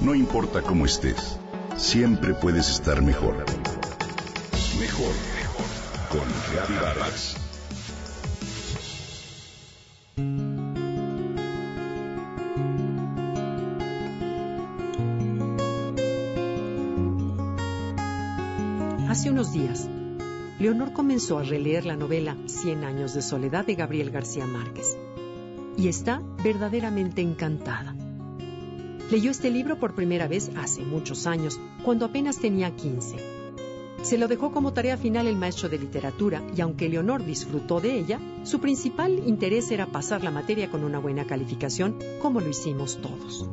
No importa cómo estés, siempre puedes estar mejor. Mejor, mejor. Con Reavivadas. Hace unos días, Leonor comenzó a releer la novela Cien años de soledad de Gabriel García Márquez y está verdaderamente encantada. Leyó este libro por primera vez hace muchos años, cuando apenas tenía 15. Se lo dejó como tarea final el maestro de literatura y aunque Leonor disfrutó de ella, su principal interés era pasar la materia con una buena calificación, como lo hicimos todos.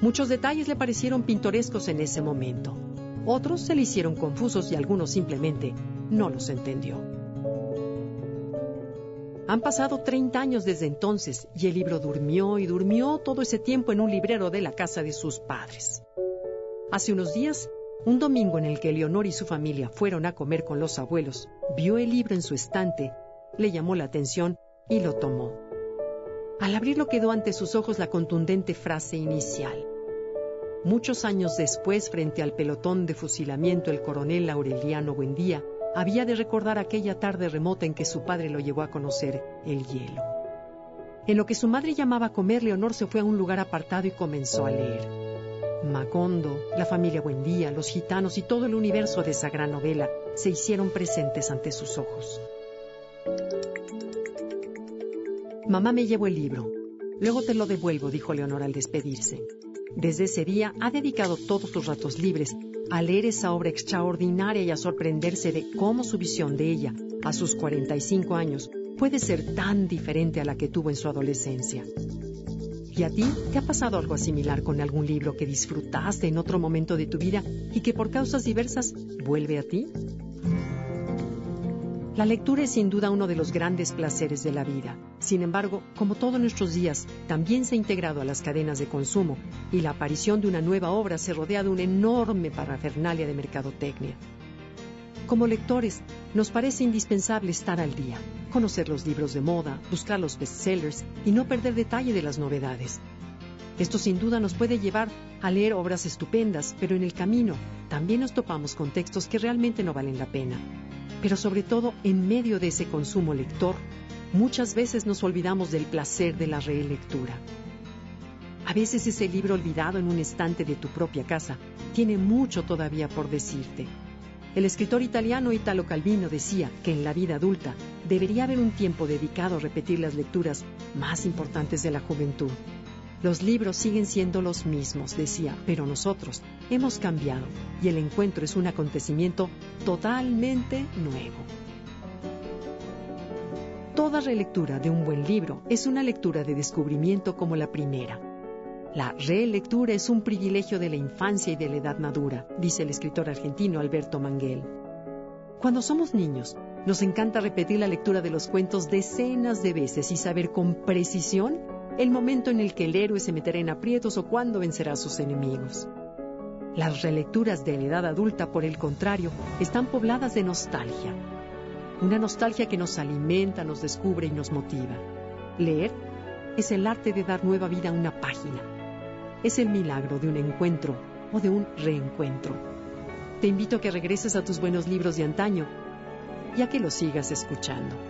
Muchos detalles le parecieron pintorescos en ese momento. Otros se le hicieron confusos y algunos simplemente no los entendió. Han pasado 30 años desde entonces y el libro durmió y durmió todo ese tiempo en un librero de la casa de sus padres. Hace unos días, un domingo en el que Leonor y su familia fueron a comer con los abuelos, vio el libro en su estante, le llamó la atención y lo tomó. Al abrirlo quedó ante sus ojos la contundente frase inicial. Muchos años después, frente al pelotón de fusilamiento, el coronel Aureliano Buendía había de recordar aquella tarde remota en que su padre lo llevó a conocer el hielo. En lo que su madre llamaba comer, Leonor se fue a un lugar apartado y comenzó a leer. Macondo, la familia Buendía, los gitanos y todo el universo de esa gran novela se hicieron presentes ante sus ojos. Mamá me llevó el libro. Luego te lo devuelvo, dijo Leonor al despedirse. Desde ese día ha dedicado todos sus ratos libres a leer esa obra extraordinaria y a sorprenderse de cómo su visión de ella, a sus 45 años, puede ser tan diferente a la que tuvo en su adolescencia. ¿Y a ti te ha pasado algo similar con algún libro que disfrutaste en otro momento de tu vida y que por causas diversas vuelve a ti? La lectura es sin duda uno de los grandes placeres de la vida. Sin embargo, como todos nuestros días, también se ha integrado a las cadenas de consumo y la aparición de una nueva obra se rodea de una enorme parafernalia de mercadotecnia. Como lectores, nos parece indispensable estar al día, conocer los libros de moda, buscar los bestsellers y no perder detalle de las novedades. Esto sin duda nos puede llevar a leer obras estupendas, pero en el camino también nos topamos con textos que realmente no valen la pena. Pero sobre todo, en medio de ese consumo lector, muchas veces nos olvidamos del placer de la relectura. A veces ese libro olvidado en un estante de tu propia casa tiene mucho todavía por decirte. El escritor italiano Italo Calvino decía que en la vida adulta debería haber un tiempo dedicado a repetir las lecturas más importantes de la juventud. Los libros siguen siendo los mismos, decía, pero nosotros hemos cambiado y el encuentro es un acontecimiento totalmente nuevo. Toda relectura de un buen libro es una lectura de descubrimiento como la primera. La relectura es un privilegio de la infancia y de la edad madura, dice el escritor argentino Alberto Manguel. Cuando somos niños, nos encanta repetir la lectura de los cuentos decenas de veces y saber con precisión el momento en el que el héroe se meterá en aprietos o cuándo vencerá a sus enemigos. Las relecturas de la edad adulta, por el contrario, están pobladas de nostalgia. Una nostalgia que nos alimenta, nos descubre y nos motiva. Leer es el arte de dar nueva vida a una página. Es el milagro de un encuentro o de un reencuentro. Te invito a que regreses a tus buenos libros de antaño y a que los sigas escuchando.